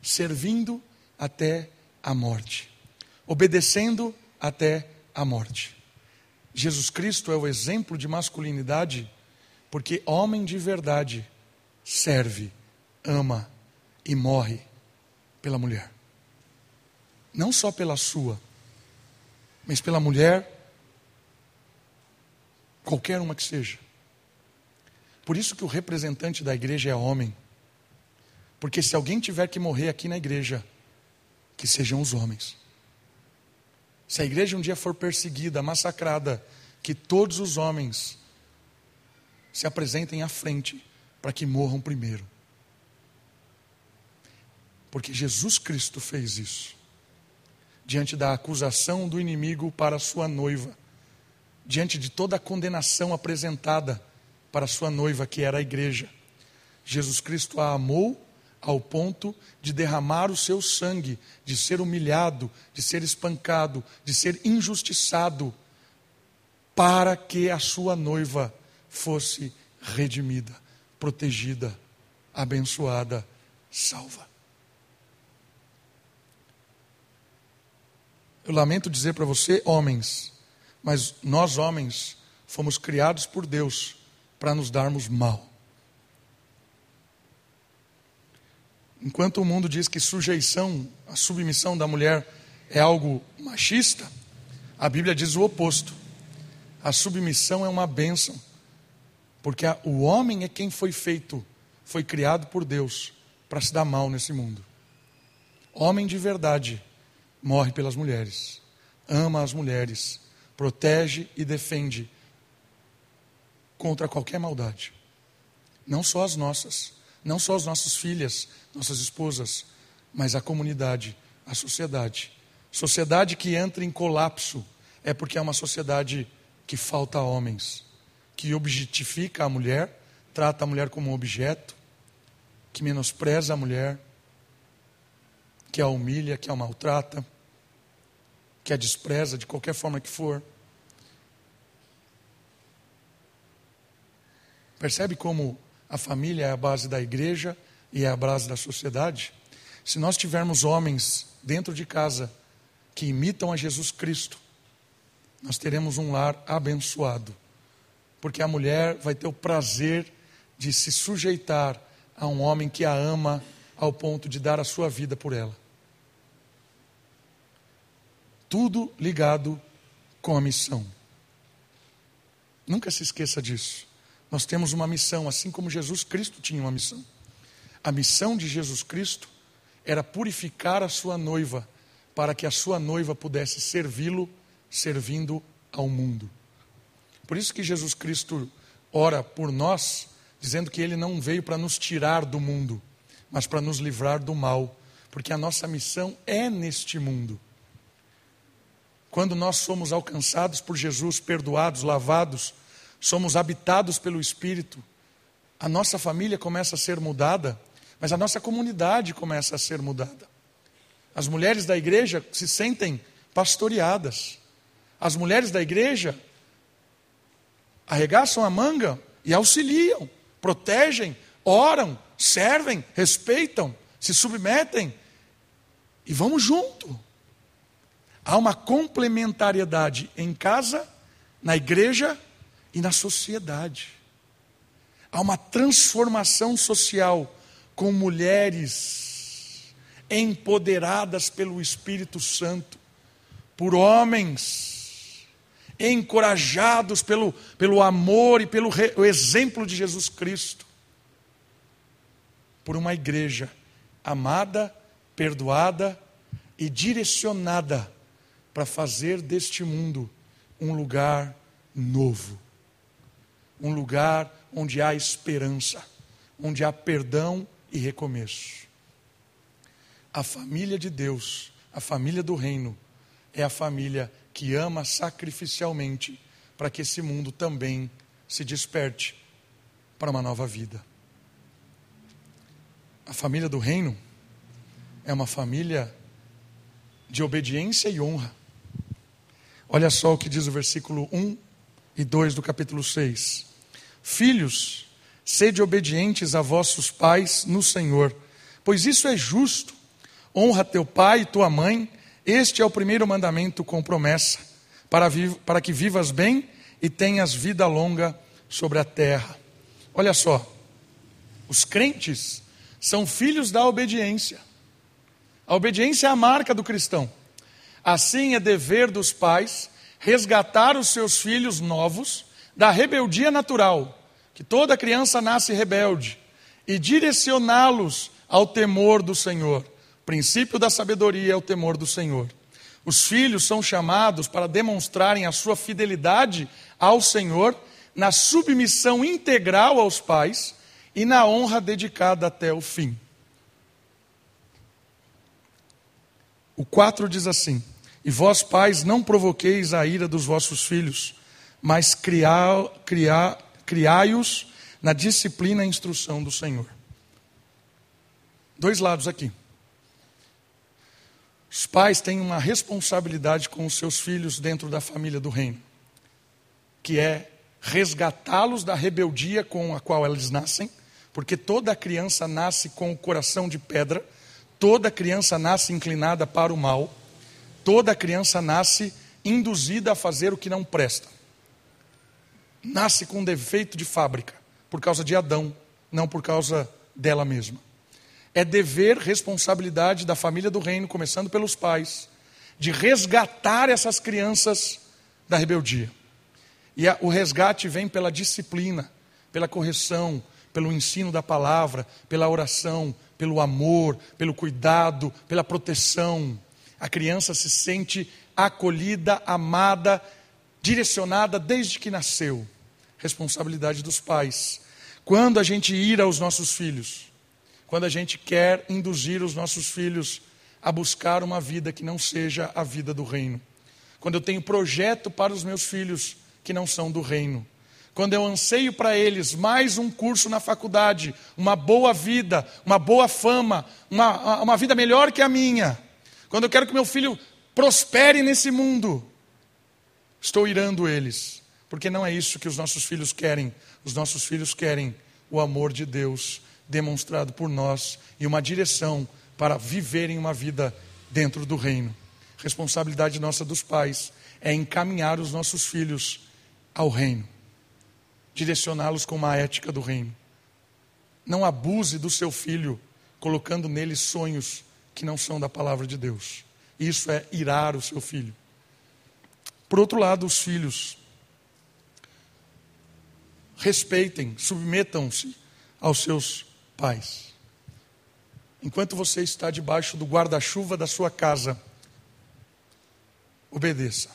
servindo até a morte, obedecendo até a morte. Jesus Cristo é o exemplo de masculinidade, porque homem de verdade serve, ama e morre pela mulher não só pela sua, mas pela mulher, qualquer uma que seja. Por isso que o representante da igreja é homem. Porque se alguém tiver que morrer aqui na igreja, que sejam os homens. Se a igreja um dia for perseguida, massacrada, que todos os homens se apresentem à frente para que morram primeiro. Porque Jesus Cristo fez isso diante da acusação do inimigo para sua noiva, diante de toda a condenação apresentada para sua noiva, que era a igreja. Jesus Cristo a amou ao ponto de derramar o seu sangue, de ser humilhado, de ser espancado, de ser injustiçado, para que a sua noiva fosse redimida, protegida, abençoada, salva. Eu lamento dizer para você, homens, mas nós homens fomos criados por Deus para nos darmos mal. Enquanto o mundo diz que sujeição, a submissão da mulher é algo machista, a Bíblia diz o oposto. A submissão é uma bênção, porque a, o homem é quem foi feito, foi criado por Deus para se dar mal nesse mundo. Homem de verdade morre pelas mulheres, ama as mulheres, protege e defende contra qualquer maldade. Não só as nossas, não só as nossas filhas, nossas esposas, mas a comunidade, a sociedade. Sociedade que entra em colapso é porque é uma sociedade que falta homens, que objetifica a mulher, trata a mulher como um objeto, que menospreza a mulher, que a humilha, que a maltrata que a despreza de qualquer forma que for. Percebe como a família é a base da igreja e é a base da sociedade? Se nós tivermos homens dentro de casa que imitam a Jesus Cristo, nós teremos um lar abençoado. Porque a mulher vai ter o prazer de se sujeitar a um homem que a ama ao ponto de dar a sua vida por ela. Tudo ligado com a missão. Nunca se esqueça disso. Nós temos uma missão, assim como Jesus Cristo tinha uma missão. A missão de Jesus Cristo era purificar a sua noiva, para que a sua noiva pudesse servi-lo, servindo ao mundo. Por isso que Jesus Cristo ora por nós, dizendo que ele não veio para nos tirar do mundo, mas para nos livrar do mal, porque a nossa missão é neste mundo. Quando nós somos alcançados por Jesus, perdoados, lavados, somos habitados pelo Espírito, a nossa família começa a ser mudada, mas a nossa comunidade começa a ser mudada. As mulheres da igreja se sentem pastoreadas. As mulheres da igreja arregaçam a manga e auxiliam, protegem, oram, servem, respeitam, se submetem e vamos junto. Há uma complementariedade em casa, na igreja e na sociedade. Há uma transformação social com mulheres empoderadas pelo Espírito Santo, por homens encorajados pelo, pelo amor e pelo re, exemplo de Jesus Cristo, por uma igreja amada, perdoada e direcionada para fazer deste mundo um lugar novo, um lugar onde há esperança, onde há perdão e recomeço. A família de Deus, a família do reino, é a família que ama sacrificialmente para que esse mundo também se desperte para uma nova vida. A família do reino é uma família de obediência e honra. Olha só o que diz o versículo 1 e 2 do capítulo 6. Filhos, sede obedientes a vossos pais no Senhor, pois isso é justo. Honra teu pai e tua mãe, este é o primeiro mandamento com promessa, para, para que vivas bem e tenhas vida longa sobre a terra. Olha só, os crentes são filhos da obediência. A obediência é a marca do cristão. Assim é dever dos pais resgatar os seus filhos novos da rebeldia natural, que toda criança nasce rebelde, e direcioná-los ao temor do Senhor. O princípio da sabedoria é o temor do Senhor. Os filhos são chamados para demonstrarem a sua fidelidade ao Senhor na submissão integral aos pais e na honra dedicada até o fim. O 4 diz assim: E vós, pais, não provoqueis a ira dos vossos filhos, mas criai-os na disciplina e instrução do Senhor. Dois lados aqui. Os pais têm uma responsabilidade com os seus filhos dentro da família do reino, que é resgatá-los da rebeldia com a qual eles nascem, porque toda criança nasce com o coração de pedra, toda criança nasce inclinada para o mal, toda criança nasce induzida a fazer o que não presta. Nasce com defeito de fábrica, por causa de Adão, não por causa dela mesma. É dever, responsabilidade da família do reino, começando pelos pais, de resgatar essas crianças da rebeldia. E a, o resgate vem pela disciplina, pela correção, pelo ensino da palavra, pela oração, pelo amor, pelo cuidado, pela proteção. A criança se sente acolhida, amada, direcionada desde que nasceu. Responsabilidade dos pais. Quando a gente ira aos nossos filhos, quando a gente quer induzir os nossos filhos a buscar uma vida que não seja a vida do reino. Quando eu tenho projeto para os meus filhos que não são do reino. Quando eu anseio para eles mais um curso na faculdade, uma boa vida, uma boa fama, uma, uma vida melhor que a minha. Quando eu quero que meu filho prospere nesse mundo, estou irando eles, Porque não é isso que os nossos filhos querem. Os nossos filhos querem o amor de Deus demonstrado por nós e uma direção para viverem uma vida dentro do reino. Responsabilidade nossa dos pais é encaminhar os nossos filhos ao reino, direcioná-los com uma ética do reino. Não abuse do seu filho colocando nele sonhos que não são da palavra de Deus. Isso é irar o seu filho. Por outro lado, os filhos respeitem, submetam-se aos seus pais. Enquanto você está debaixo do guarda-chuva da sua casa, obedeça.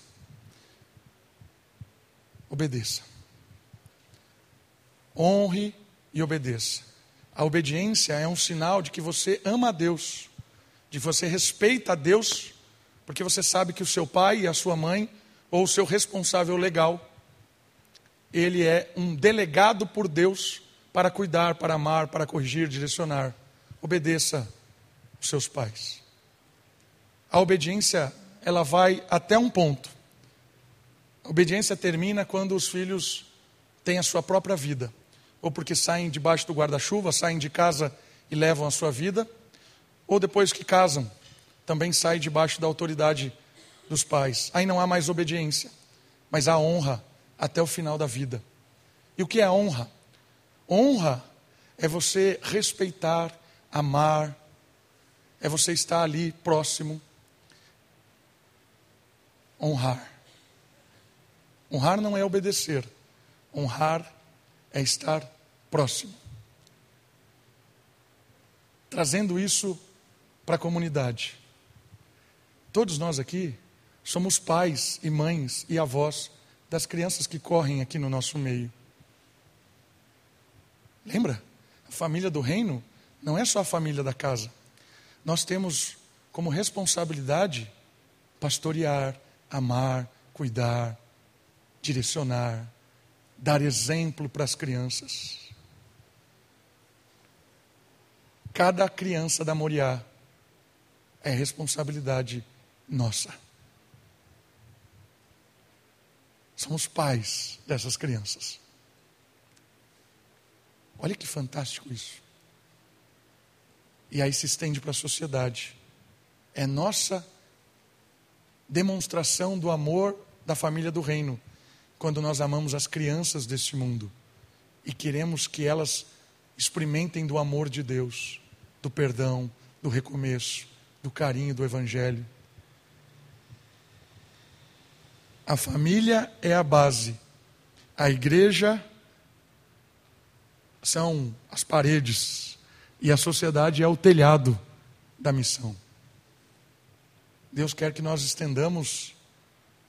Obedeça. Honre e obedeça. A obediência é um sinal de que você ama a Deus, de que você respeita a Deus, porque você sabe que o seu pai e a sua mãe, ou o seu responsável legal, ele é um delegado por Deus para cuidar, para amar, para corrigir, direcionar. Obedeça os seus pais. A obediência, ela vai até um ponto. A obediência termina quando os filhos têm a sua própria vida, ou porque saem debaixo do guarda-chuva, saem de casa e levam a sua vida, ou depois que casam, também saem debaixo da autoridade dos pais. Aí não há mais obediência, mas há honra até o final da vida. E o que é honra? Honra é você respeitar, amar, é você estar ali próximo. Honrar. Honrar não é obedecer, honrar é estar próximo. Trazendo isso para a comunidade. Todos nós aqui somos pais e mães e avós das crianças que correm aqui no nosso meio. Lembra? A família do reino não é só a família da casa. Nós temos como responsabilidade pastorear, amar, cuidar, direcionar, dar exemplo para as crianças. Cada criança da Moriá é responsabilidade nossa. Somos pais dessas crianças. Olha que fantástico isso. E aí se estende para a sociedade. É nossa demonstração do amor da família do reino quando nós amamos as crianças deste mundo e queremos que elas experimentem do amor de Deus, do perdão, do recomeço, do carinho do Evangelho. A família é a base, a igreja são as paredes e a sociedade é o telhado da missão. Deus quer que nós estendamos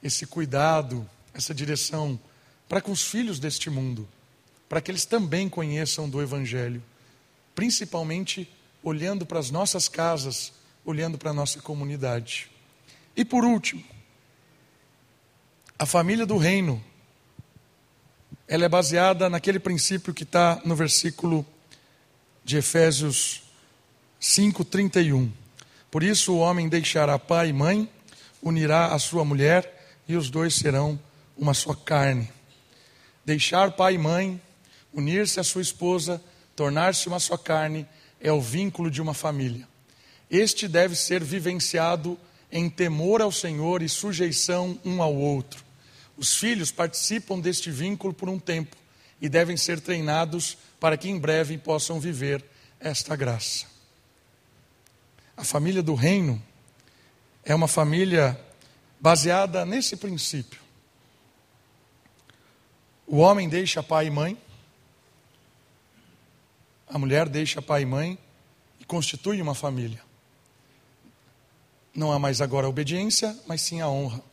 esse cuidado, essa direção para com os filhos deste mundo, para que eles também conheçam do Evangelho, principalmente olhando para as nossas casas, olhando para a nossa comunidade. E por último, a família do reino, ela é baseada naquele princípio que está no versículo de Efésios 5,31. Por isso o homem deixará pai e mãe, unirá a sua mulher e os dois serão uma só carne. Deixar pai e mãe, unir-se à sua esposa, tornar-se uma só carne, é o vínculo de uma família. Este deve ser vivenciado em temor ao Senhor e sujeição um ao outro. Os filhos participam deste vínculo por um tempo e devem ser treinados para que em breve possam viver esta graça. A família do reino é uma família baseada nesse princípio. O homem deixa pai e mãe, a mulher deixa pai e mãe e constitui uma família. Não há mais agora a obediência, mas sim a honra.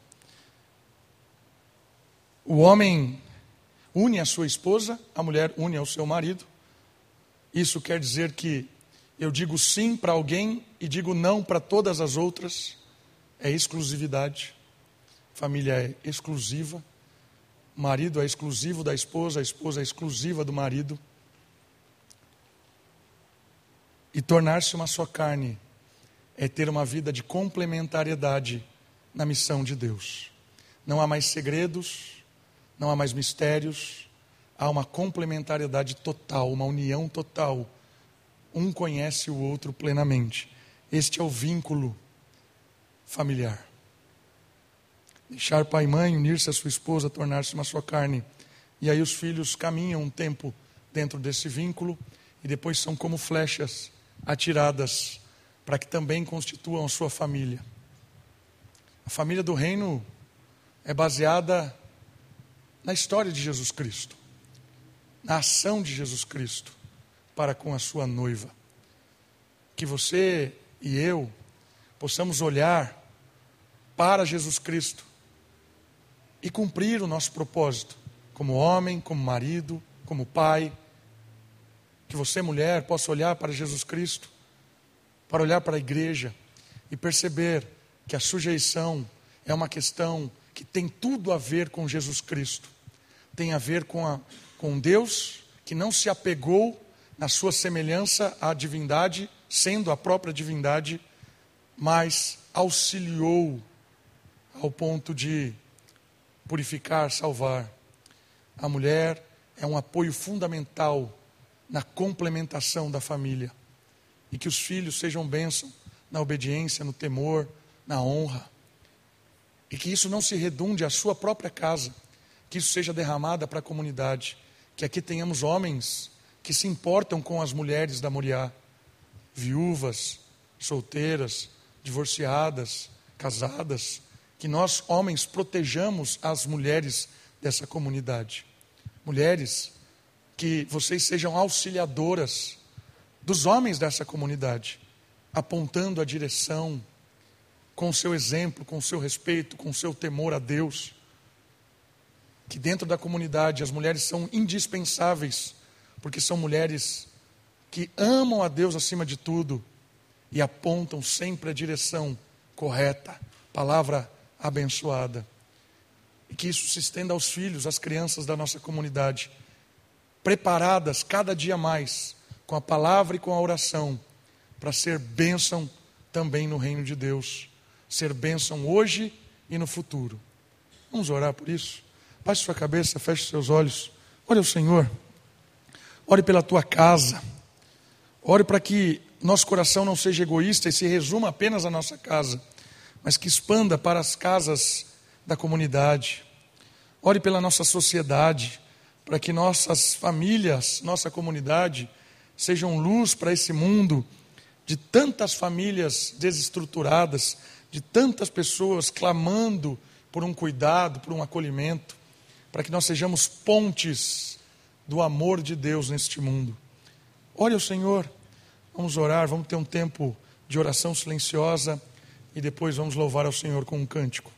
O homem une a sua esposa, a mulher une ao seu marido. Isso quer dizer que eu digo sim para alguém e digo não para todas as outras. É exclusividade. Família é exclusiva. Marido é exclusivo da esposa, a esposa é exclusiva do marido. E tornar-se uma só carne é ter uma vida de complementariedade na missão de Deus. Não há mais segredos, não há mais mistérios, há uma complementariedade total, uma união total. Um conhece o outro plenamente. Este é o vínculo familiar. Deixar pai e mãe, unir-se à sua esposa, tornar-se uma sua carne. E aí os filhos caminham um tempo dentro desse vínculo e depois são como flechas atiradas para que também constituam sua família. A família do reino é baseada na história de Jesus Cristo, na ação de Jesus Cristo para com a sua noiva. Que você e eu possamos olhar para Jesus Cristo e cumprir o nosso propósito, como homem, como marido, como pai. Que você, mulher, possa olhar para Jesus Cristo, para olhar para a igreja e perceber que a sujeição é uma questão que tem tudo a ver com Jesus Cristo. Tem a ver com, a, com Deus que não se apegou na sua semelhança à divindade, sendo a própria divindade, mas auxiliou ao ponto de purificar, salvar. A mulher é um apoio fundamental na complementação da família. E que os filhos sejam bênção na obediência, no temor, na honra. E que isso não se redunde à sua própria casa, que isso seja derramado para a comunidade. Que aqui tenhamos homens que se importam com as mulheres da Moriá, viúvas, solteiras, divorciadas, casadas, que nós, homens, protejamos as mulheres dessa comunidade. Mulheres, que vocês sejam auxiliadoras dos homens dessa comunidade, apontando a direção, com o seu exemplo, com o seu respeito, com o seu temor a Deus. Que dentro da comunidade as mulheres são indispensáveis, porque são mulheres que amam a Deus acima de tudo e apontam sempre a direção correta, palavra abençoada. E que isso se estenda aos filhos, às crianças da nossa comunidade, preparadas cada dia mais com a palavra e com a oração, para ser bênção também no reino de Deus, ser bênção hoje e no futuro. Vamos orar por isso? Baixe sua cabeça, feche seus olhos, ore ao Senhor, ore pela tua casa, ore para que nosso coração não seja egoísta e se resuma apenas à nossa casa mas que expanda para as casas da comunidade. Ore pela nossa sociedade, para que nossas famílias, nossa comunidade, sejam luz para esse mundo de tantas famílias desestruturadas, de tantas pessoas clamando por um cuidado, por um acolhimento, para que nós sejamos pontes do amor de Deus neste mundo. Ore ao Senhor, vamos orar, vamos ter um tempo de oração silenciosa e depois vamos louvar ao Senhor com um cântico.